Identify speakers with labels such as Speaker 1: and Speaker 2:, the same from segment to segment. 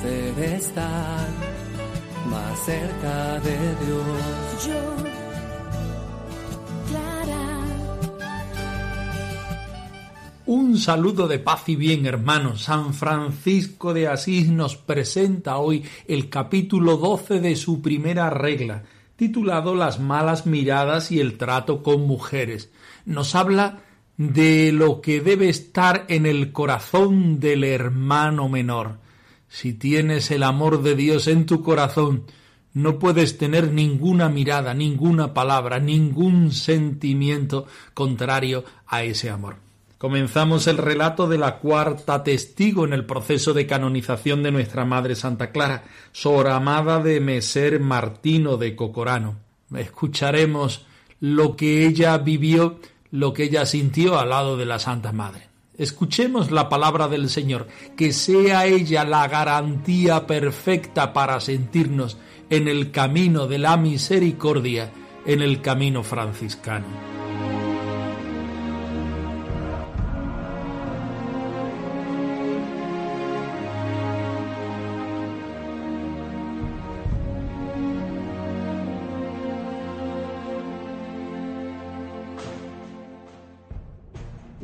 Speaker 1: poder estar más cerca de Dios.
Speaker 2: Yo, Clara,
Speaker 3: Un saludo de paz y bien, hermanos. San Francisco de Asís nos presenta hoy el capítulo 12 de su primera regla, titulado Las malas miradas y el trato con mujeres. Nos habla de lo que debe estar en el corazón del hermano menor. Si tienes el amor de Dios en tu corazón, no puedes tener ninguna mirada, ninguna palabra, ningún sentimiento contrario a ese amor. Comenzamos el relato de la cuarta testigo en el proceso de canonización de nuestra Madre Santa Clara, Sor Amada de Meser Martino de Cocorano. Escucharemos lo que ella vivió, lo que ella sintió al lado de la Santa Madre. Escuchemos la palabra del Señor, que sea ella la garantía perfecta para sentirnos en el camino de la misericordia, en el camino franciscano.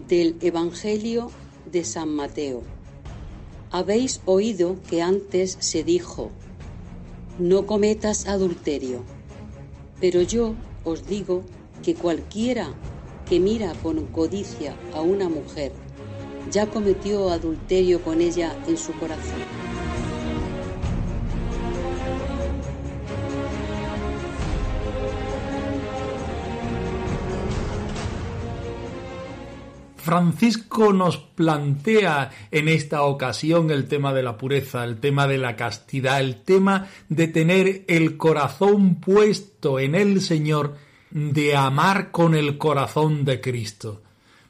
Speaker 4: Del Evangelio de San Mateo. Habéis oído que antes se dijo, no cometas adulterio. Pero yo os digo que cualquiera que mira con codicia a una mujer ya cometió adulterio con ella en su corazón.
Speaker 3: Francisco nos plantea en esta ocasión el tema de la pureza, el tema de la castidad, el tema de tener el corazón puesto en el Señor, de amar con el corazón de Cristo.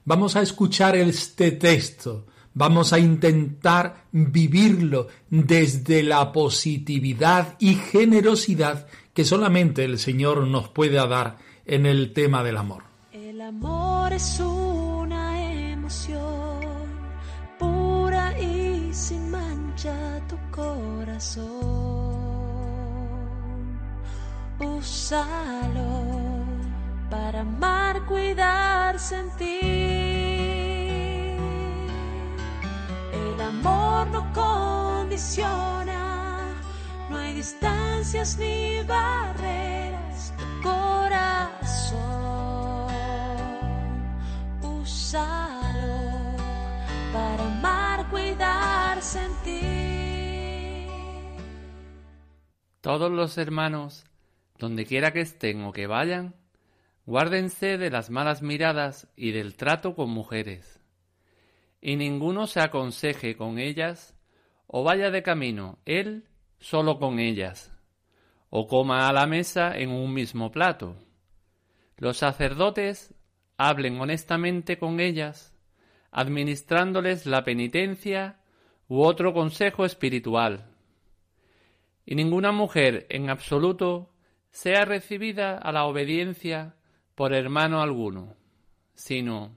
Speaker 3: Vamos a escuchar este texto, vamos a intentar vivirlo desde la positividad y generosidad que solamente el Señor nos puede dar en el tema del amor.
Speaker 2: el amor es una pura y sin mancha tu corazón. Úsalo para amar, cuidar, sentir. El amor no condiciona, no hay distancias ni barreras. Tu corazón, úsalo
Speaker 5: Todos los hermanos, donde quiera que estén o que vayan, guárdense de las malas miradas y del trato con mujeres, y ninguno se aconseje con ellas, o vaya de camino él solo con ellas, o coma a la mesa en un mismo plato. Los sacerdotes hablen honestamente con ellas, administrándoles la penitencia u otro consejo espiritual. Y ninguna mujer en absoluto sea recibida a la obediencia por hermano alguno, sino,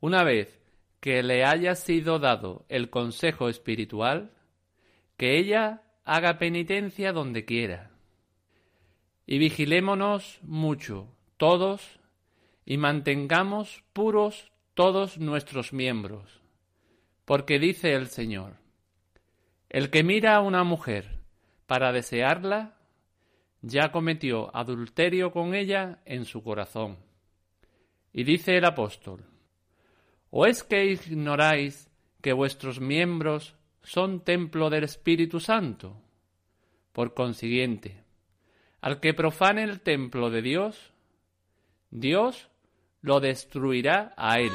Speaker 5: una vez que le haya sido dado el consejo espiritual, que ella haga penitencia donde quiera. Y vigilémonos mucho, todos, y mantengamos puros todos nuestros miembros, porque dice el Señor, el que mira a una mujer para desearla, ya cometió adulterio con ella en su corazón. Y dice el apóstol, ¿o es que ignoráis que vuestros miembros son templo del Espíritu Santo? Por consiguiente, al que profane el templo de Dios, Dios lo destruirá a él.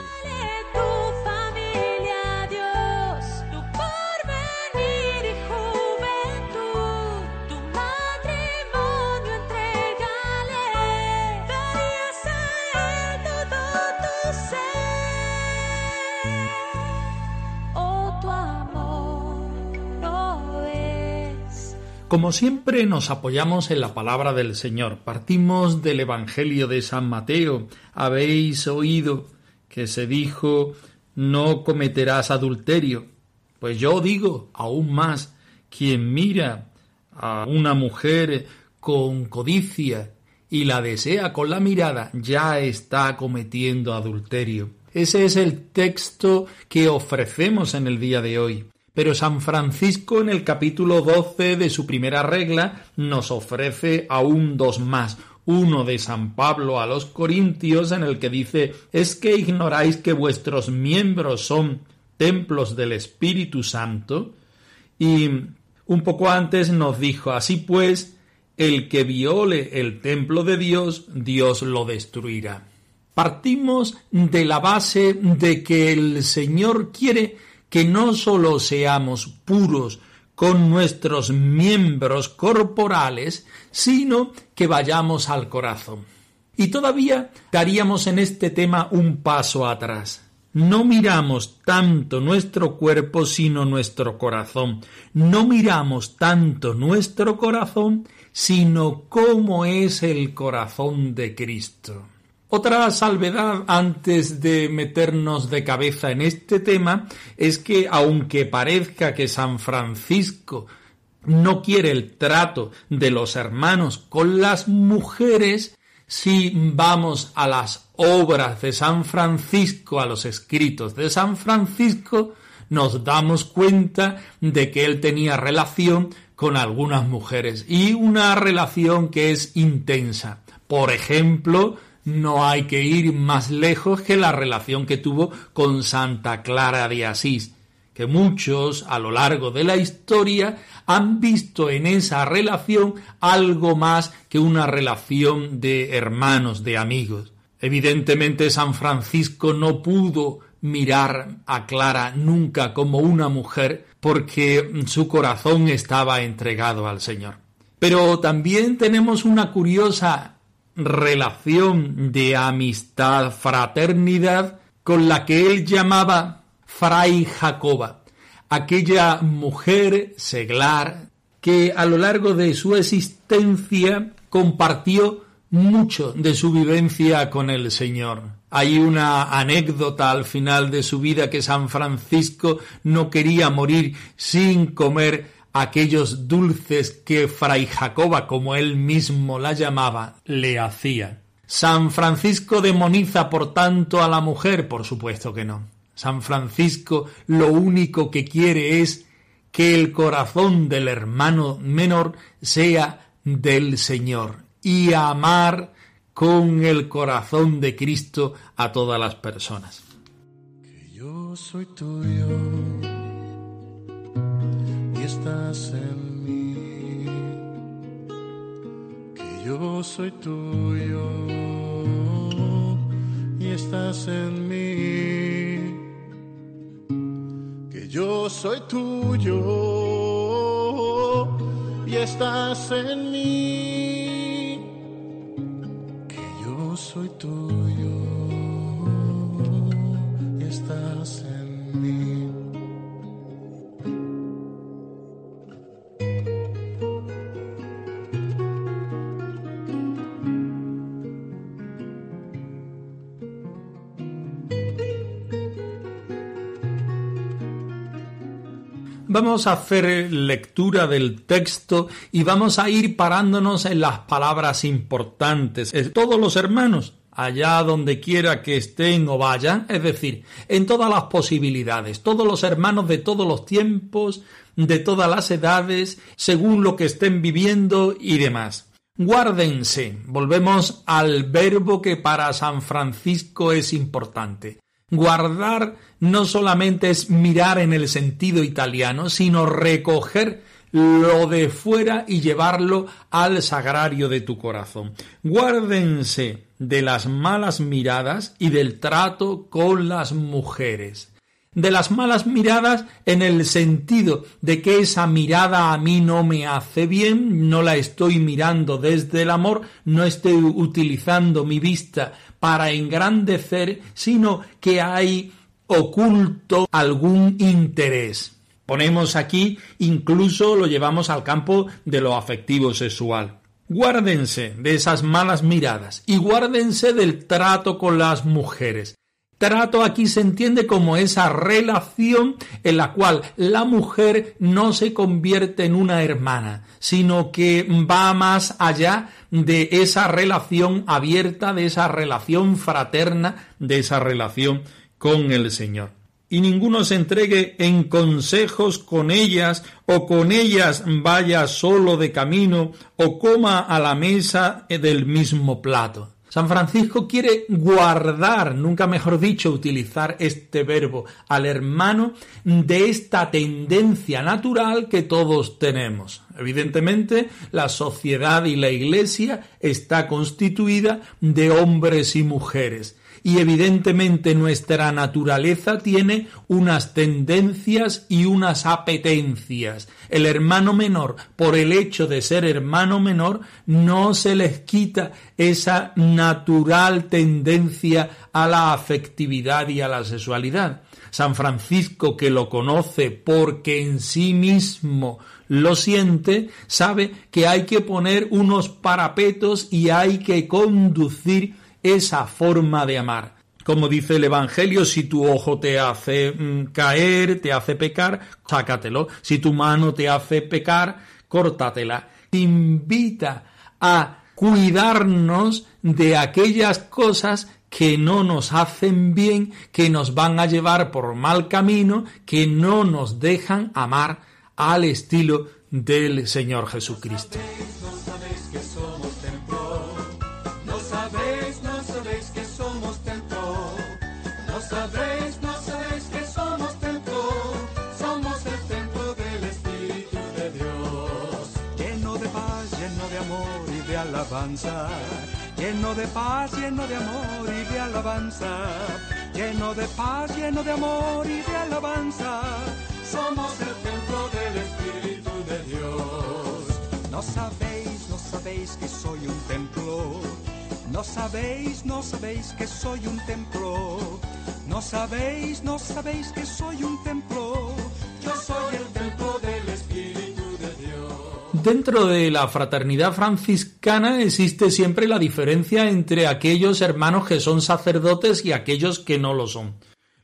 Speaker 3: Como siempre nos apoyamos en la palabra del Señor. Partimos del Evangelio de San Mateo. Habéis oído que se dijo no cometerás adulterio. Pues yo digo aún más, quien mira a una mujer con codicia y la desea con la mirada, ya está cometiendo adulterio. Ese es el texto que ofrecemos en el día de hoy. Pero San Francisco en el capítulo 12 de su primera regla nos ofrece aún dos más. Uno de San Pablo a los Corintios en el que dice es que ignoráis que vuestros miembros son templos del Espíritu Santo. Y un poco antes nos dijo así pues el que viole el templo de Dios, Dios lo destruirá. Partimos de la base de que el Señor quiere que no sólo seamos puros con nuestros miembros corporales, sino que vayamos al corazón. Y todavía daríamos en este tema un paso atrás. No miramos tanto nuestro cuerpo sino nuestro corazón. No miramos tanto nuestro corazón sino cómo es el corazón de Cristo. Otra salvedad antes de meternos de cabeza en este tema es que aunque parezca que San Francisco no quiere el trato de los hermanos con las mujeres, si vamos a las obras de San Francisco, a los escritos de San Francisco, nos damos cuenta de que él tenía relación con algunas mujeres y una relación que es intensa. Por ejemplo, no hay que ir más lejos que la relación que tuvo con Santa Clara de Asís, que muchos a lo largo de la historia han visto en esa relación algo más que una relación de hermanos, de amigos. Evidentemente San Francisco no pudo mirar a Clara nunca como una mujer porque su corazón estaba entregado al Señor. Pero también tenemos una curiosa relación de amistad, fraternidad, con la que él llamaba Fray Jacoba, aquella mujer seglar que a lo largo de su existencia compartió mucho de su vivencia con el Señor. Hay una anécdota al final de su vida que San Francisco no quería morir sin comer aquellos dulces que Fray Jacoba, como él mismo la llamaba, le hacía. San Francisco demoniza, por tanto, a la mujer, por supuesto que no. San Francisco lo único que quiere es que el corazón del hermano menor sea del Señor y amar con el corazón de Cristo a todas las personas.
Speaker 6: Que yo soy tuyo estás en mí, que yo soy tuyo y estás en mí, que yo soy tuyo y estás en mí, que yo soy tuyo
Speaker 3: Vamos a hacer lectura del texto y vamos a ir parándonos en las palabras importantes. Todos los hermanos, allá donde quiera que estén o vayan, es decir, en todas las posibilidades, todos los hermanos de todos los tiempos, de todas las edades, según lo que estén viviendo y demás. Guárdense. Volvemos al verbo que para San Francisco es importante. Guardar no solamente es mirar en el sentido italiano, sino recoger lo de fuera y llevarlo al sagrario de tu corazón. Guárdense de las malas miradas y del trato con las mujeres. De las malas miradas en el sentido de que esa mirada a mí no me hace bien, no la estoy mirando desde el amor, no estoy utilizando mi vista para engrandecer, sino que hay oculto algún interés. Ponemos aquí, incluso lo llevamos al campo de lo afectivo sexual. Guárdense de esas malas miradas y guárdense del trato con las mujeres. Trato aquí se entiende como esa relación en la cual la mujer no se convierte en una hermana, sino que va más allá de esa relación abierta, de esa relación fraterna, de esa relación con el Señor y ninguno se entregue en consejos con ellas, o con ellas vaya solo de camino, o coma a la mesa del mismo plato. San Francisco quiere guardar, nunca mejor dicho, utilizar este verbo al hermano de esta tendencia natural que todos tenemos. Evidentemente, la sociedad y la Iglesia está constituida de hombres y mujeres y evidentemente nuestra naturaleza tiene unas tendencias y unas apetencias. El hermano menor, por el hecho de ser hermano menor, no se les quita esa natural tendencia a la afectividad y a la sexualidad. San Francisco, que lo conoce porque en sí mismo lo siente, sabe que hay que poner unos parapetos y hay que conducir esa forma de amar. Como dice el Evangelio, si tu ojo te hace mm, caer, te hace pecar, sácatelo. Si tu mano te hace pecar, córtatela. Te invita a cuidarnos de aquellas cosas que no nos hacen bien, que nos van a llevar por mal camino, que no nos dejan amar al estilo del Señor Jesucristo.
Speaker 7: Lleno de paz, lleno de amor y de alabanza, lleno de paz, lleno de amor y de alabanza. Somos el templo del Espíritu de Dios. No sabéis, no sabéis que soy un templo. No sabéis, no sabéis que soy un templo. No sabéis, no sabéis que soy un templo. Yo soy el templo del Espíritu
Speaker 3: Dentro de la fraternidad franciscana existe siempre la diferencia entre aquellos hermanos que son sacerdotes y aquellos que no lo son.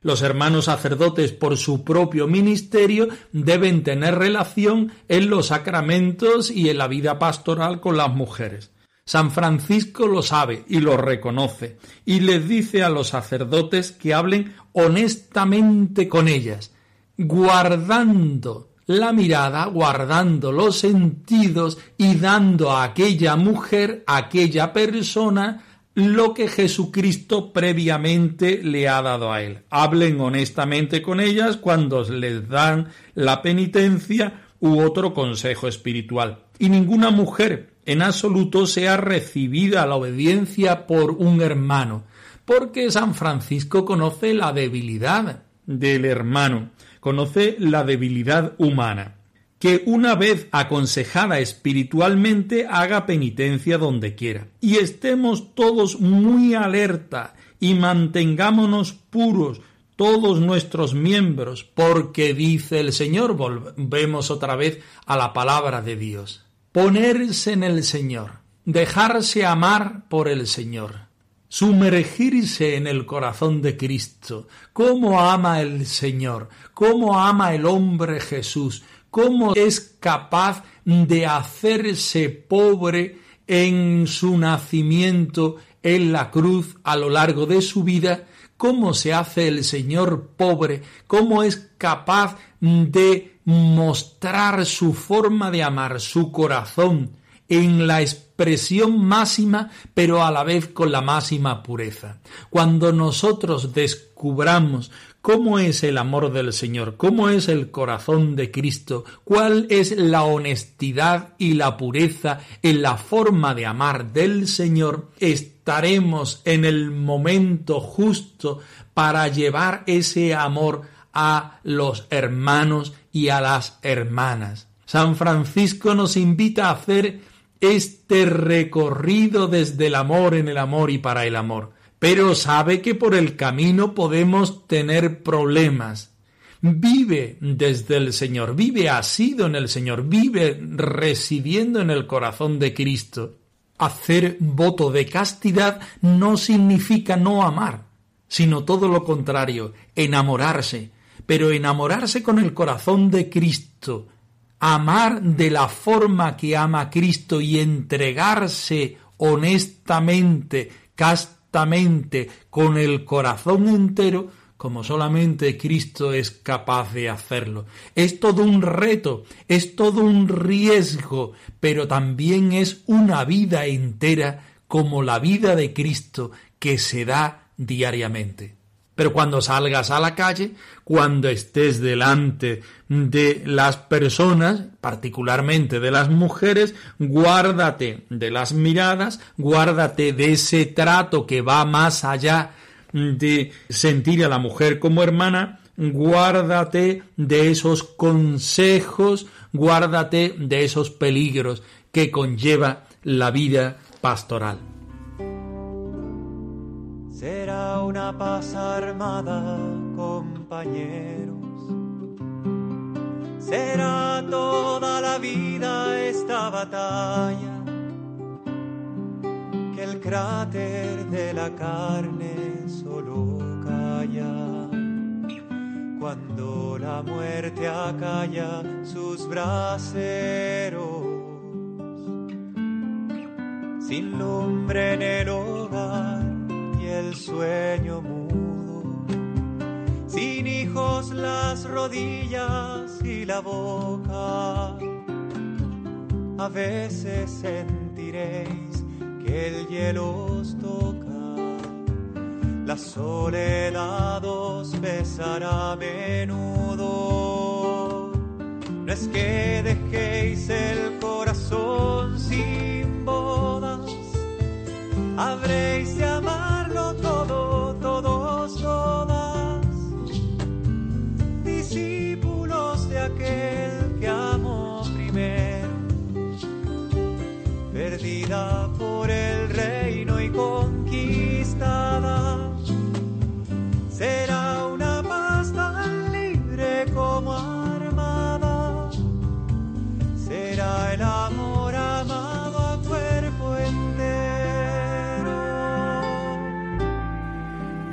Speaker 3: Los hermanos sacerdotes por su propio ministerio deben tener relación en los sacramentos y en la vida pastoral con las mujeres. San Francisco lo sabe y lo reconoce y les dice a los sacerdotes que hablen honestamente con ellas, guardando la mirada, guardando los sentidos y dando a aquella mujer, a aquella persona, lo que Jesucristo previamente le ha dado a él. Hablen honestamente con ellas cuando les dan la penitencia u otro consejo espiritual. Y ninguna mujer en absoluto sea recibida la obediencia por un hermano, porque San Francisco conoce la debilidad del hermano conoce la debilidad humana, que una vez aconsejada espiritualmente haga penitencia donde quiera. Y estemos todos muy alerta y mantengámonos puros todos nuestros miembros, porque dice el Señor, volvemos otra vez a la palabra de Dios, ponerse en el Señor, dejarse amar por el Señor sumergirse en el corazón de Cristo, cómo ama el Señor, cómo ama el hombre Jesús, cómo es capaz de hacerse pobre en su nacimiento en la cruz a lo largo de su vida, cómo se hace el Señor pobre, cómo es capaz de mostrar su forma de amar, su corazón, en la expresión máxima, pero a la vez con la máxima pureza. Cuando nosotros descubramos cómo es el amor del Señor, cómo es el corazón de Cristo, cuál es la honestidad y la pureza en la forma de amar del Señor, estaremos en el momento justo para llevar ese amor a los hermanos y a las hermanas. San Francisco nos invita a hacer este recorrido desde el amor en el amor y para el amor. Pero sabe que por el camino podemos tener problemas. vive desde el Señor, vive asido en el Señor, vive residiendo en el corazón de Cristo. Hacer voto de castidad no significa no amar, sino todo lo contrario, enamorarse, pero enamorarse con el corazón de Cristo, amar de la forma que ama Cristo y entregarse honestamente, castamente, con el corazón entero, como solamente Cristo es capaz de hacerlo. Es todo un reto, es todo un riesgo, pero también es una vida entera como la vida de Cristo que se da diariamente. Pero cuando salgas a la calle, cuando estés delante de las personas, particularmente de las mujeres, guárdate de las miradas, guárdate de ese trato que va más allá de sentir a la mujer como hermana, guárdate de esos consejos, guárdate de esos peligros que conlleva la vida pastoral.
Speaker 8: Será una paz armada, compañeros. Será toda la vida esta batalla el cráter de la carne solo calla. Cuando la muerte acalla sus braseros, sin lumbre en el hogar el sueño mudo, sin hijos las rodillas y la boca, a veces sentiréis el hielo os toca, la soledad os besará a menudo. No es que dejéis el corazón sin bodas, habréis de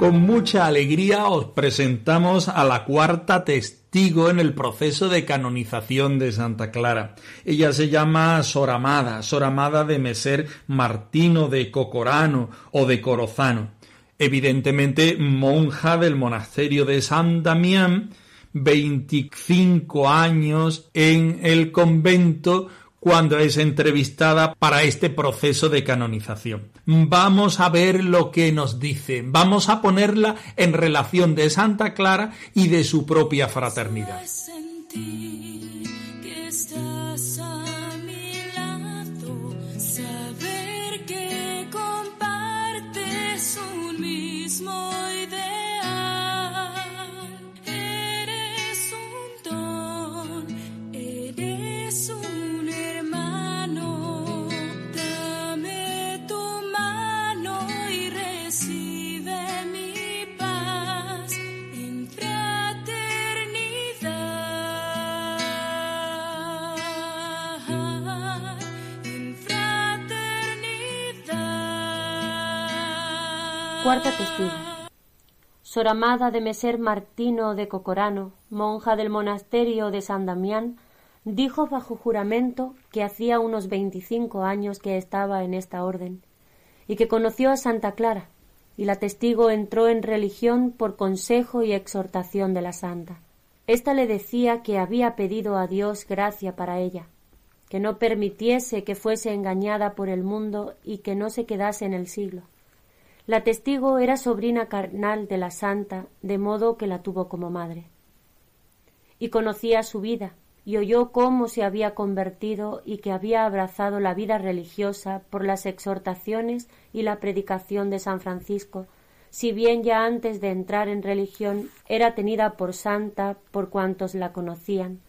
Speaker 3: Con mucha alegría os presentamos a la cuarta testigo en el proceso de canonización de Santa Clara. Ella se llama Soramada, Soramada de Meser Martino de Cocorano o de Corozano. Evidentemente monja del monasterio de San Damián, 25 años en el convento cuando es entrevistada para este proceso de canonización. Vamos a ver lo que nos dice, vamos a ponerla en relación de Santa Clara y de su propia fraternidad.
Speaker 9: Cuarta testigo. Sor Amada de Meser Martino de Cocorano, monja del monasterio de San Damián, dijo bajo juramento que hacía unos veinticinco años que estaba en esta orden y que conoció a Santa Clara, y la testigo entró en religión por consejo y exhortación de la santa. Esta le decía que había pedido a Dios gracia para ella, que no permitiese que fuese engañada por el mundo y que no se quedase en el siglo la testigo era sobrina carnal de la santa, de modo que la tuvo como madre. Y conocía su vida, y oyó cómo se había convertido y que había abrazado la vida religiosa por las exhortaciones y la predicación de San Francisco, si bien ya antes de entrar en religión era tenida por santa por cuantos la conocían,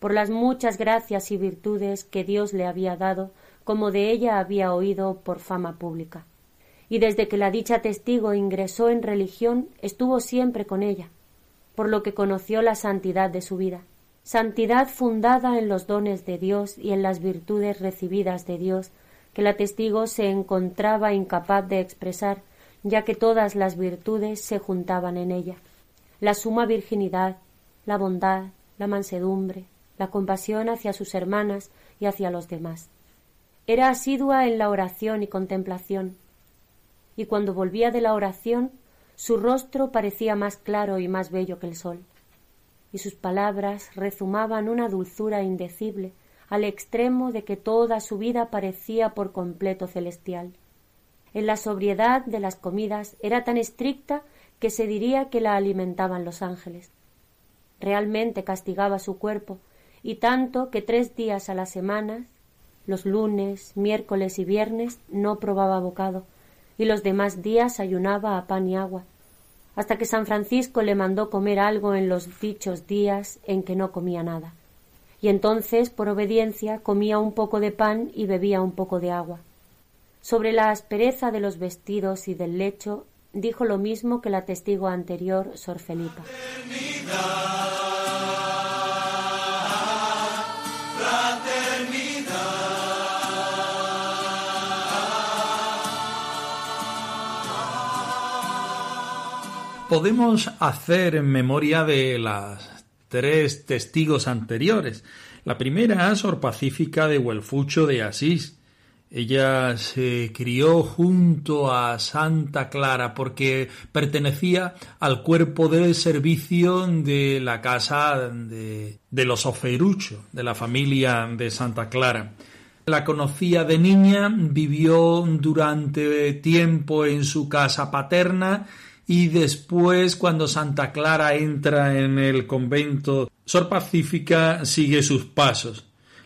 Speaker 9: por las muchas gracias y virtudes que Dios le había dado, como de ella había oído por fama pública y desde que la dicha testigo ingresó en religión estuvo siempre con ella, por lo que conoció la santidad de su vida. Santidad fundada en los dones de Dios y en las virtudes recibidas de Dios, que la testigo se encontraba incapaz de expresar, ya que todas las virtudes se juntaban en ella. La suma virginidad, la bondad, la mansedumbre, la compasión hacia sus hermanas y hacia los demás. Era asidua en la oración y contemplación, y cuando volvía de la oración su rostro parecía más claro y más bello que el sol, y sus palabras rezumaban una dulzura indecible al extremo de que toda su vida parecía por completo celestial. En la sobriedad de las comidas era tan estricta que se diría que la alimentaban los ángeles. Realmente castigaba su cuerpo, y tanto que tres días a la semana, los lunes, miércoles y viernes, no probaba bocado, y los demás días ayunaba a pan y agua, hasta que San Francisco le mandó comer algo en los dichos días en que no comía nada. Y entonces, por obediencia, comía un poco de pan y bebía un poco de agua. Sobre la aspereza de los vestidos y del lecho dijo lo mismo que la testigo anterior, Sor Felipa.
Speaker 3: Podemos hacer en memoria de las tres testigos anteriores. La primera, Sor Pacífica de Huelfucho de Asís. Ella se crió junto a Santa Clara porque pertenecía al cuerpo de servicio de la casa de, de los Oferucho, de la familia de Santa Clara. La conocía de niña, vivió durante tiempo en su casa paterna y después cuando Santa Clara entra en el convento, Sor Pacífica sigue sus pasos.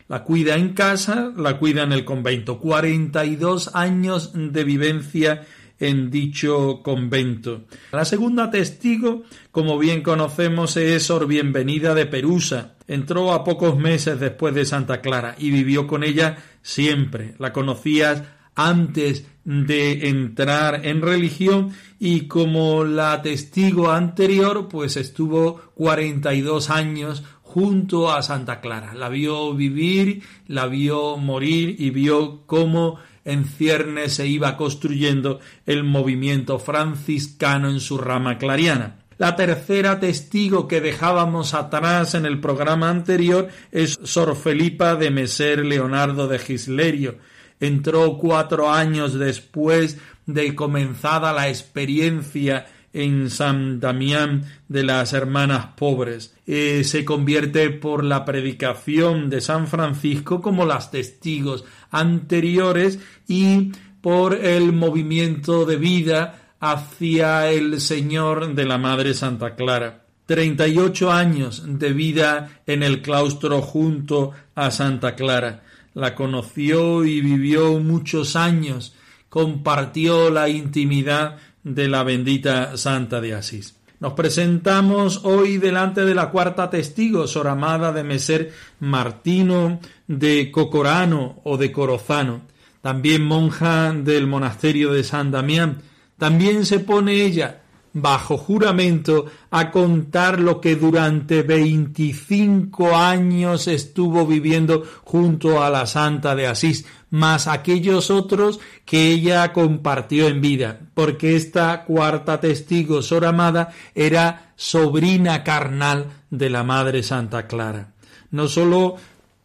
Speaker 3: La cuida en casa, la cuida en el convento. 42 años de vivencia en dicho convento. La segunda testigo, como bien conocemos, es Sor Bienvenida de Perusa. Entró a pocos meses después de Santa Clara y vivió con ella siempre. La conocías antes de entrar en religión y como la testigo anterior pues estuvo 42 años junto a Santa Clara. La vio vivir, la vio morir y vio cómo en ciernes se iba construyendo el movimiento franciscano en su rama clariana. La tercera testigo que dejábamos atrás en el programa anterior es Sor Felipa de Meser Leonardo de Gislerio, entró cuatro años después de comenzada la experiencia en San Damián de las hermanas pobres. Eh, se convierte por la predicación de San Francisco como las testigos anteriores y por el movimiento de vida hacia el Señor de la Madre Santa Clara. Treinta y ocho años de vida en el claustro junto a Santa Clara la conoció y vivió muchos años, compartió la intimidad de la bendita Santa de Asís. Nos presentamos hoy delante de la cuarta testigo, Sor Amada de Meser Martino de Cocorano o de Corozano, también monja del monasterio de San Damián. También se pone ella bajo juramento a contar lo que durante veinticinco años estuvo viviendo junto a la Santa de Asís, más aquellos otros que ella compartió en vida, porque esta cuarta testigo, Sor Amada, era sobrina carnal de la Madre Santa Clara. No sólo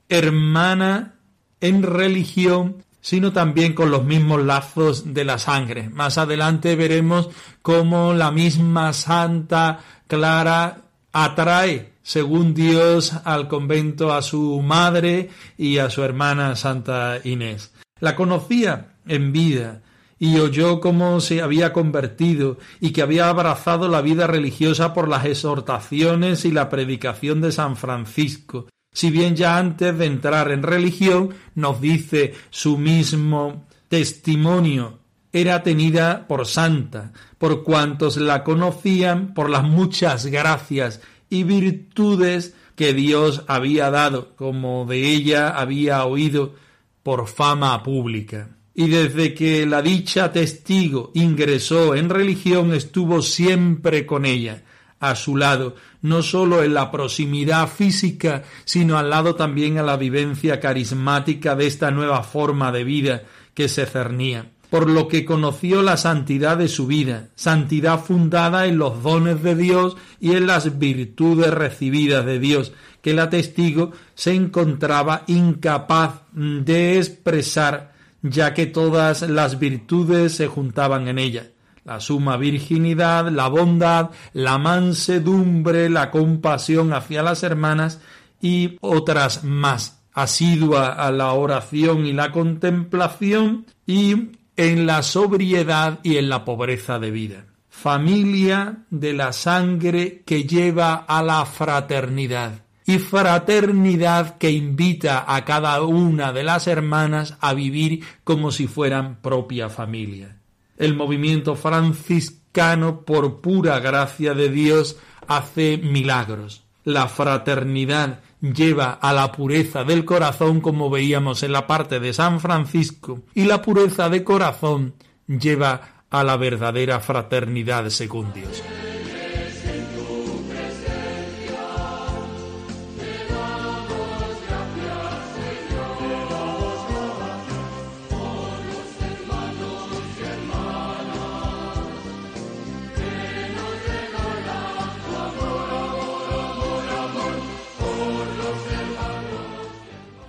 Speaker 3: hermana en religión, sino también con los mismos lazos de la sangre. Más adelante veremos cómo la misma Santa Clara atrae, según Dios, al convento a su madre y a su hermana Santa Inés. La conocía en vida y oyó cómo se había convertido y que había abrazado la vida religiosa por las exhortaciones y la predicación de San Francisco si bien ya antes de entrar en religión nos dice su mismo testimonio, era tenida por santa, por cuantos la conocían por las muchas gracias y virtudes que Dios había dado, como de ella había oído por fama pública. Y desde que la dicha testigo ingresó en religión estuvo siempre con ella, a su lado, no sólo en la proximidad física, sino al lado también a la vivencia carismática de esta nueva forma de vida que se cernía. Por lo que conoció la santidad de su vida, santidad fundada en los dones de Dios y en las virtudes recibidas de Dios, que la testigo se encontraba incapaz de expresar, ya que todas las virtudes se juntaban en ella la suma virginidad, la bondad, la mansedumbre, la compasión hacia las hermanas y otras más, asidua a la oración y la contemplación y en la sobriedad y en la pobreza de vida. Familia de la sangre que lleva a la fraternidad y fraternidad que invita a cada una de las hermanas a vivir como si fueran propia familia. El movimiento franciscano, por pura gracia de Dios, hace milagros. La fraternidad lleva a la pureza del corazón, como veíamos en la parte de San Francisco, y la pureza de corazón lleva a la verdadera fraternidad según Dios.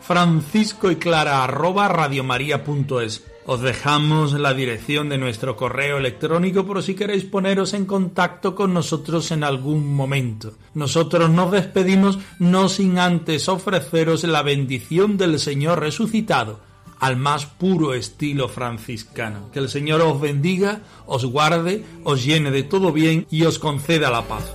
Speaker 3: Francisco y clara arroba radiomaria.es. Os dejamos la dirección de nuestro correo electrónico por si queréis poneros en contacto con nosotros en algún momento. Nosotros nos despedimos no sin antes ofreceros la bendición del Señor resucitado al más puro estilo franciscano. Que el Señor os bendiga, os guarde, os llene de todo bien y os conceda la paz.